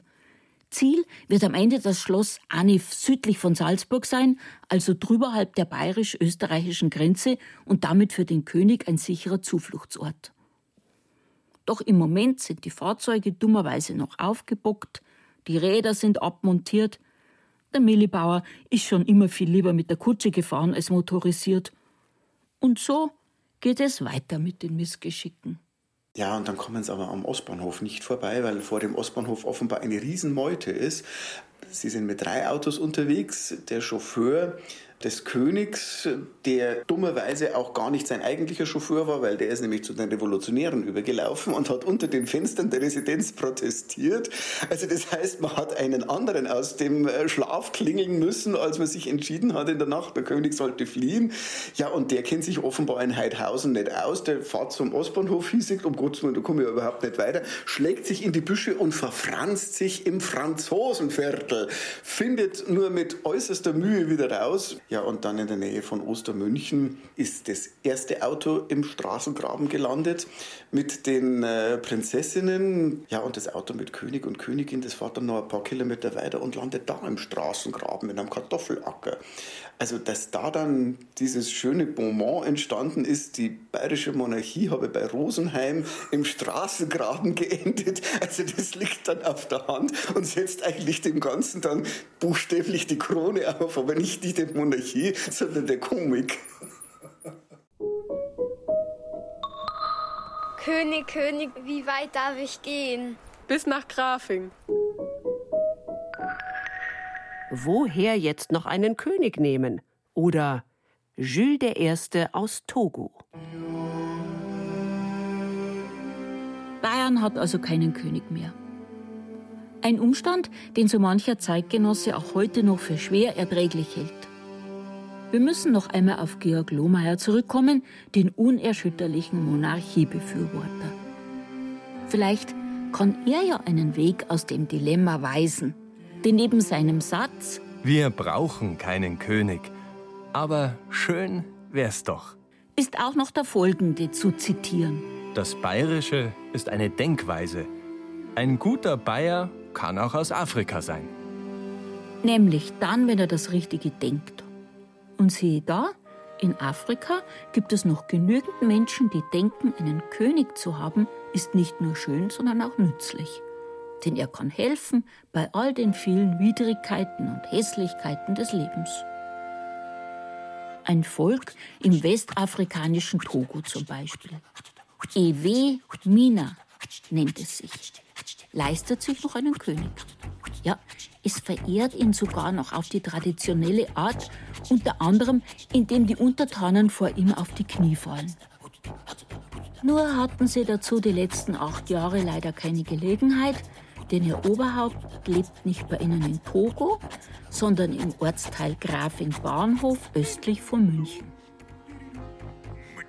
Ziel wird am Ende das Schloss Anif südlich von Salzburg sein, also drüberhalb der bayerisch-österreichischen Grenze und damit für den König ein sicherer Zufluchtsort. Doch im Moment sind die Fahrzeuge dummerweise noch aufgebockt, die Räder sind abmontiert. Der Millibauer ist schon immer viel lieber mit der Kutsche gefahren als motorisiert. Und so geht es weiter mit den Missgeschicken. Ja, und dann kommen sie aber am Ostbahnhof nicht vorbei, weil vor dem Ostbahnhof offenbar eine Riesenmeute ist. Sie sind mit drei Autos unterwegs. Der Chauffeur des Königs, der dummerweise auch gar nicht sein eigentlicher Chauffeur war, weil der ist nämlich zu den Revolutionären übergelaufen und hat unter den Fenstern der Residenz protestiert. Also das heißt, man hat einen anderen aus dem äh, Schlaf klingeln müssen, als man sich entschieden hat in der Nacht, der König sollte fliehen. Ja, und der kennt sich offenbar in Heidhausen nicht aus. Der fährt zum Ostbahnhof, hiesig, um Gottes Willen, da komme ich überhaupt nicht weiter, schlägt sich in die Büsche und verfranst sich im Franzosenviertel, findet nur mit äußerster Mühe wieder raus. Ja, und dann in der Nähe von Ostermünchen ist das erste Auto im Straßengraben gelandet mit den äh, Prinzessinnen. Ja, und das Auto mit König und Königin, das fährt dann noch ein paar Kilometer weiter und landet da im Straßengraben in einem Kartoffelacker. Also, dass da dann dieses schöne Bonbon entstanden ist, die bayerische Monarchie habe bei Rosenheim im Straßengraben geendet, also das liegt dann auf der Hand und setzt eigentlich dem Ganzen dann buchstäblich die Krone auf, aber nicht die der Monarchie, sondern der Komik. König, König, wie weit darf ich gehen? Bis nach Grafing. Woher jetzt noch einen König nehmen? Oder Jules I. aus Togo. Bayern hat also keinen König mehr. Ein Umstand, den so mancher Zeitgenosse auch heute noch für schwer erträglich hält. Wir müssen noch einmal auf Georg Lohmeier zurückkommen, den unerschütterlichen Monarchiebefürworter. Vielleicht kann er ja einen Weg aus dem Dilemma weisen, denn neben seinem Satz Wir brauchen keinen König, aber schön wär's doch, ist auch noch der folgende zu zitieren. Das Bayerische ist eine Denkweise. Ein guter Bayer kann auch aus Afrika sein. Nämlich dann, wenn er das Richtige denkt. Und siehe da, in Afrika gibt es noch genügend Menschen, die denken, einen König zu haben, ist nicht nur schön, sondern auch nützlich. Denn er kann helfen bei all den vielen Widrigkeiten und Hässlichkeiten des Lebens. Ein Volk im westafrikanischen Togo zum Beispiel. Ewe Mina nennt es sich. Leistet sich noch einen König. Ja, es verehrt ihn sogar noch auf die traditionelle Art, unter anderem indem die Untertanen vor ihm auf die Knie fallen. Nur hatten sie dazu die letzten acht Jahre leider keine Gelegenheit, denn ihr Oberhaupt lebt nicht bei ihnen in Togo, sondern im Ortsteil Grafing Bahnhof östlich von München.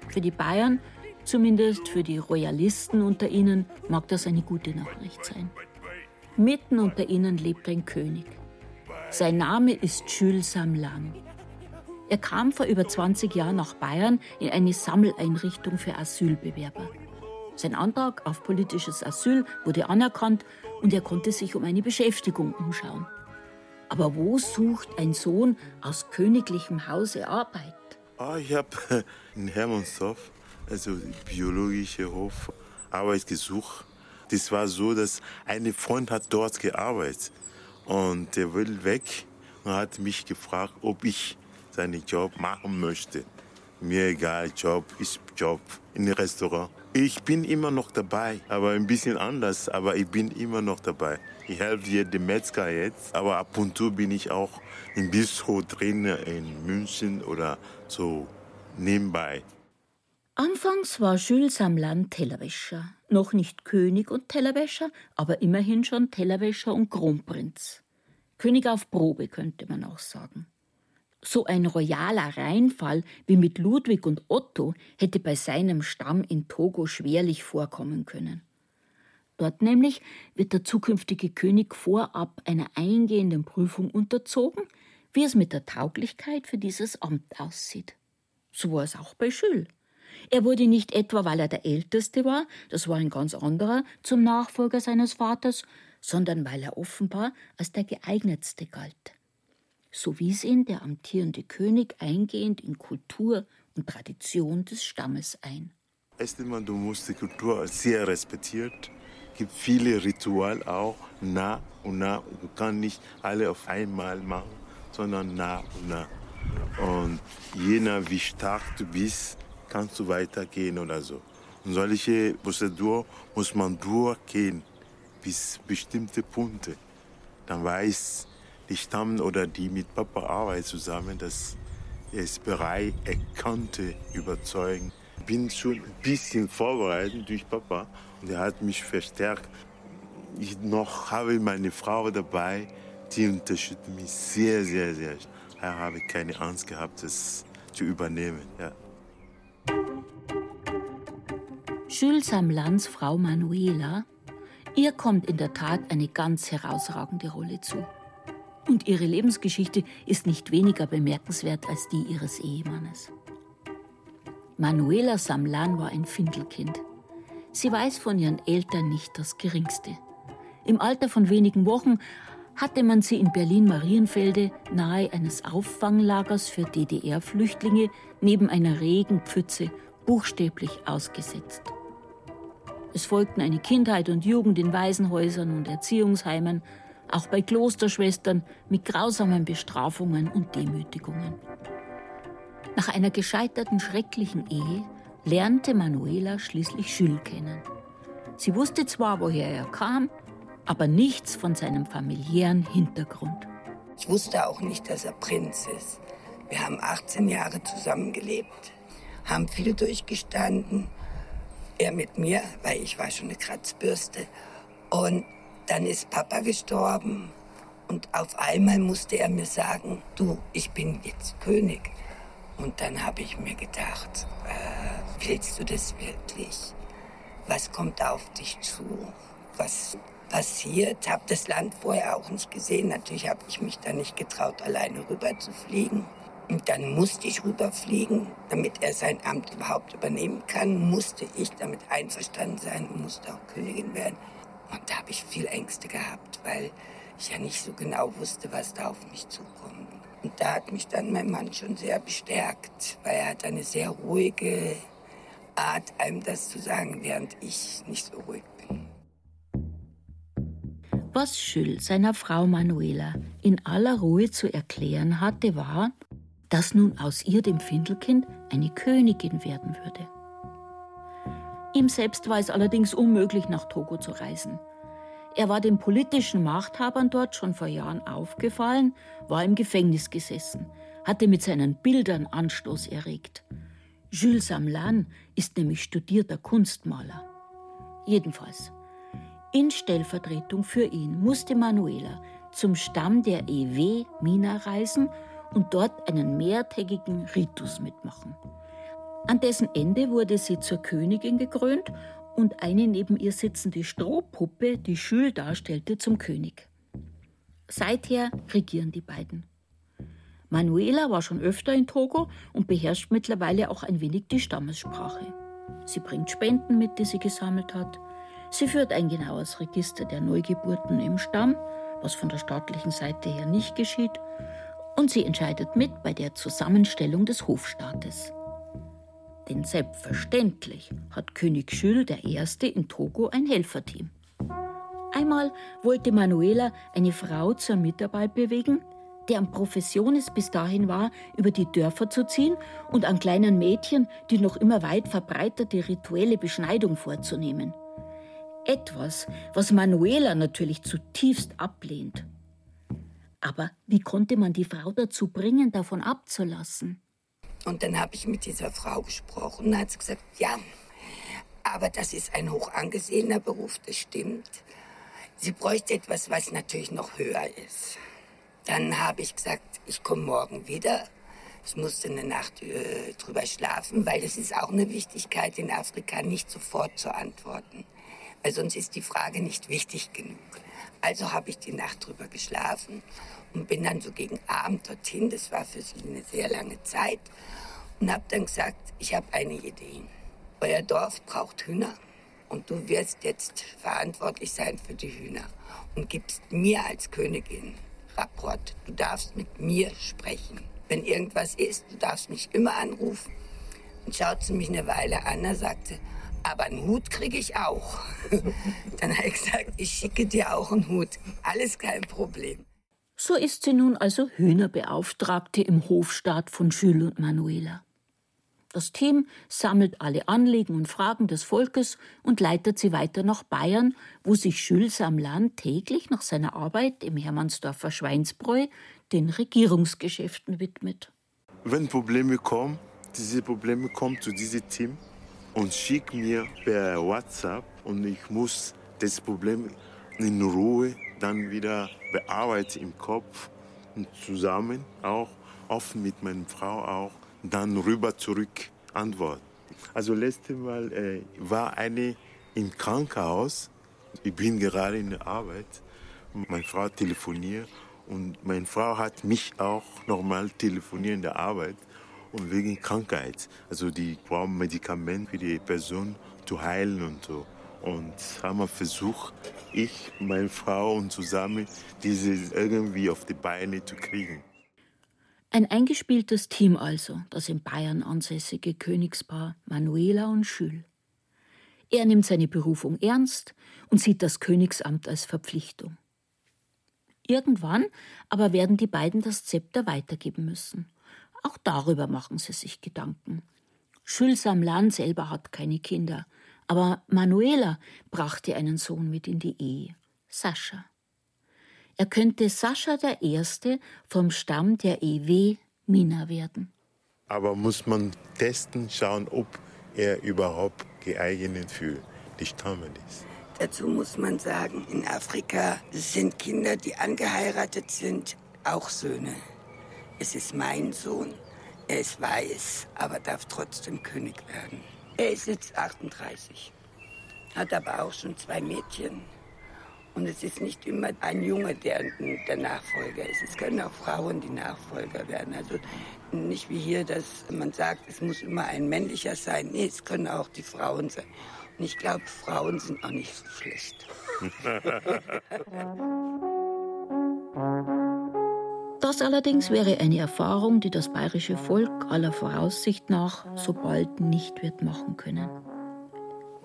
Für die Bayern, zumindest für die Royalisten unter ihnen, mag das eine gute Nachricht sein. Mitten unter ihnen lebt ein König. Sein Name ist Jules Samlan. Er kam vor über 20 Jahren nach Bayern in eine Sammeleinrichtung für Asylbewerber. Sein Antrag auf politisches Asyl wurde anerkannt und er konnte sich um eine Beschäftigung umschauen. Aber wo sucht ein Sohn aus königlichem Hause Arbeit? Ah, ich habe in Hermannsdorf, also biologische Hof, Arbeit gesucht. Das war so, dass ein Freund hat dort gearbeitet und der will weg und hat mich gefragt, ob ich seinen Job machen möchte. Mir egal, Job ist Job in Restaurant. Ich bin immer noch dabei, aber ein bisschen anders, aber ich bin immer noch dabei. Ich helfe hier dem Metzger jetzt, aber ab und zu bin ich auch im Bistro drin in München oder so nebenbei. Anfangs war Jules Samlan Tellerwäscher. Noch nicht König und Tellerwäscher, aber immerhin schon Tellerwäscher und Kronprinz. König auf Probe, könnte man auch sagen. So ein royaler Reinfall wie mit Ludwig und Otto hätte bei seinem Stamm in Togo schwerlich vorkommen können. Dort nämlich wird der zukünftige König vorab einer eingehenden Prüfung unterzogen, wie es mit der Tauglichkeit für dieses Amt aussieht. So war es auch bei Jules. Er wurde nicht etwa, weil er der Älteste war, das war ein ganz anderer, zum Nachfolger seines Vaters, sondern weil er offenbar als der geeignetste galt. So wies ihn der amtierende König eingehend in Kultur und Tradition des Stammes ein. Erstmal, du musst die Kultur sehr respektiert. Es gibt viele Rituale auch, nah und nah. Du kannst nicht alle auf einmal machen, sondern nah und nah. Und je nach wie stark du bist, kannst du weitergehen oder so. Und solche Prozedur muss man durchgehen bis bestimmte Punkte. Dann weiß die Stamm oder die mit Papa arbeiten zusammen, dass er ist bereit, er konnte überzeugen. Ich bin schon ein bisschen vorbereitet durch Papa und er hat mich verstärkt. Ich noch habe meine Frau dabei, die unterstützt mich sehr, sehr, sehr. Da habe ich keine Angst gehabt, das zu übernehmen. Ja. Jules Samlans Frau Manuela, ihr kommt in der Tat eine ganz herausragende Rolle zu. Und ihre Lebensgeschichte ist nicht weniger bemerkenswert als die ihres Ehemannes. Manuela Samlan war ein Findelkind. Sie weiß von ihren Eltern nicht das Geringste. Im Alter von wenigen Wochen hatte man sie in Berlin-Marienfelde nahe eines Auffanglagers für DDR-Flüchtlinge neben einer Regenpfütze buchstäblich ausgesetzt. Es folgten eine Kindheit und Jugend in Waisenhäusern und Erziehungsheimen, auch bei Klosterschwestern mit grausamen Bestrafungen und Demütigungen. Nach einer gescheiterten schrecklichen Ehe lernte Manuela schließlich Jules kennen. Sie wusste zwar, woher er kam, aber nichts von seinem familiären Hintergrund. Ich wusste auch nicht, dass er Prinz ist. Wir haben 18 Jahre zusammengelebt, haben viel durchgestanden. Er mit mir, weil ich war schon eine Kratzbürste. Und dann ist Papa gestorben und auf einmal musste er mir sagen, du, ich bin jetzt König. Und dann habe ich mir gedacht, äh, willst du das wirklich? Was kommt auf dich zu? Was passiert? Habe das Land vorher auch nicht gesehen. Natürlich habe ich mich da nicht getraut, alleine rüber zu fliegen. Und dann musste ich rüberfliegen, damit er sein Amt überhaupt übernehmen kann. Musste ich damit einverstanden sein und musste auch Königin werden. Und da habe ich viel Ängste gehabt, weil ich ja nicht so genau wusste, was da auf mich zukommt. Und da hat mich dann mein Mann schon sehr bestärkt, weil er hat eine sehr ruhige Art, einem das zu sagen, während ich nicht so ruhig bin. Was Jules seiner Frau Manuela in aller Ruhe zu erklären hatte, war, dass nun aus ihr, dem Findelkind, eine Königin werden würde. Ihm selbst war es allerdings unmöglich, nach Togo zu reisen. Er war den politischen Machthabern dort schon vor Jahren aufgefallen, war im Gefängnis gesessen, hatte mit seinen Bildern Anstoß erregt. Jules Samlan ist nämlich studierter Kunstmaler. Jedenfalls, in Stellvertretung für ihn musste Manuela zum Stamm der EW Mina reisen und dort einen mehrtägigen Ritus mitmachen. An dessen Ende wurde sie zur Königin gekrönt und eine neben ihr sitzende Strohpuppe, die Jules darstellte, zum König. Seither regieren die beiden. Manuela war schon öfter in Togo und beherrscht mittlerweile auch ein wenig die Stammessprache. Sie bringt Spenden mit, die sie gesammelt hat. Sie führt ein genaues Register der Neugeburten im Stamm, was von der staatlichen Seite her nicht geschieht. Und sie entscheidet mit bei der Zusammenstellung des Hofstaates. Denn selbstverständlich hat König Jules I. in Togo ein Helferteam. Einmal wollte Manuela eine Frau zur Mitarbeit bewegen, deren Profession es bis dahin war, über die Dörfer zu ziehen und an kleinen Mädchen die noch immer weit verbreitete rituelle Beschneidung vorzunehmen. Etwas, was Manuela natürlich zutiefst ablehnt. Aber wie konnte man die Frau dazu bringen, davon abzulassen? Und dann habe ich mit dieser Frau gesprochen und hat sie gesagt, ja, aber das ist ein hoch angesehener Beruf, das stimmt. Sie bräuchte etwas, was natürlich noch höher ist. Dann habe ich gesagt, ich komme morgen wieder. Ich musste eine Nacht äh, drüber schlafen, weil es ist auch eine Wichtigkeit in Afrika, nicht sofort zu antworten. Weil sonst ist die Frage nicht wichtig genug. Also habe ich die Nacht drüber geschlafen und bin dann so gegen Abend dorthin. Das war für sie eine sehr lange Zeit. Und habe dann gesagt, ich habe eine Idee. Euer Dorf braucht Hühner und du wirst jetzt verantwortlich sein für die Hühner und gibst mir als Königin Rapport. Du darfst mit mir sprechen. Wenn irgendwas ist, du darfst mich immer anrufen. Dann schaut sie mich eine Weile an, da sagt sie, aber einen Hut kriege ich auch. Dann habe ich gesagt, ich schicke dir auch einen Hut. Alles kein Problem. So ist sie nun also Hühnerbeauftragte im Hofstaat von Jules und Manuela. Das Team sammelt alle Anliegen und Fragen des Volkes und leitet sie weiter nach Bayern, wo sich Jules Samlan täglich nach seiner Arbeit im Hermannsdorfer Schweinsbräu den Regierungsgeschäften widmet. Wenn Probleme kommen, diese Probleme kommen zu diesem Team und schicken mir per WhatsApp und ich muss das Problem in Ruhe dann wieder bearbeiten im Kopf und zusammen auch, offen mit meiner Frau auch dann rüber zurück antworten. Also letztes Mal äh, war eine im Krankenhaus. Ich bin gerade in der Arbeit. Meine Frau telefoniert und meine Frau hat mich auch nochmal telefoniert in der Arbeit und wegen Krankheit. Also die brauchen Medikamente für die Person zu heilen und so. Und haben wir versucht, ich, meine Frau und zusammen diese irgendwie auf die Beine zu kriegen. Ein eingespieltes Team also, das in Bayern ansässige Königspaar Manuela und Jules. Er nimmt seine Berufung ernst und sieht das Königsamt als Verpflichtung. Irgendwann aber werden die beiden das Zepter weitergeben müssen. Auch darüber machen sie sich Gedanken. Jules Samlan selber hat keine Kinder, aber Manuela brachte einen Sohn mit in die Ehe, Sascha. Er könnte Sascha der Erste vom Stamm der EW Mina werden. Aber muss man testen, schauen, ob er überhaupt geeignet für die Stamme ist. Dazu muss man sagen, in Afrika sind Kinder, die angeheiratet sind, auch Söhne. Es ist mein Sohn. Er ist weiß, aber darf trotzdem König werden. Er ist jetzt 38, hat aber auch schon zwei Mädchen. Und es ist nicht immer ein Junge, der der Nachfolger ist. Es können auch Frauen die Nachfolger werden. Also nicht wie hier, dass man sagt, es muss immer ein männlicher sein. Nee, es können auch die Frauen sein. Und ich glaube, Frauen sind auch nicht so schlecht. Das allerdings wäre eine Erfahrung, die das bayerische Volk aller Voraussicht nach so bald nicht wird machen können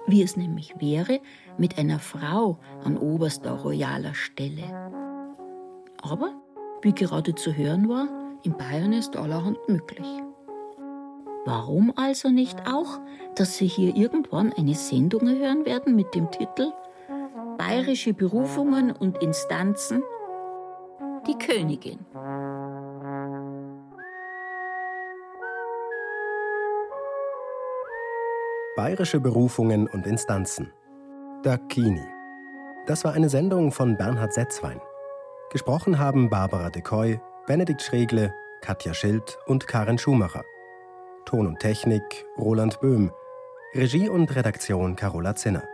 wie es nämlich wäre mit einer Frau an oberster royaler Stelle. Aber, wie gerade zu hören war, in Bayern ist allerhand möglich. Warum also nicht auch, dass Sie hier irgendwann eine Sendung hören werden mit dem Titel Bayerische Berufungen und Instanzen Die Königin. Bayerische Berufungen und Instanzen. Dakini. Das war eine Sendung von Bernhard Setzwein. Gesprochen haben Barbara Decoy, Benedikt Schregle, Katja Schild und Karin Schumacher. Ton und Technik Roland Böhm. Regie und Redaktion Carola Zinner.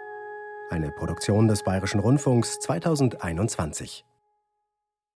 Eine Produktion des Bayerischen Rundfunks 2021.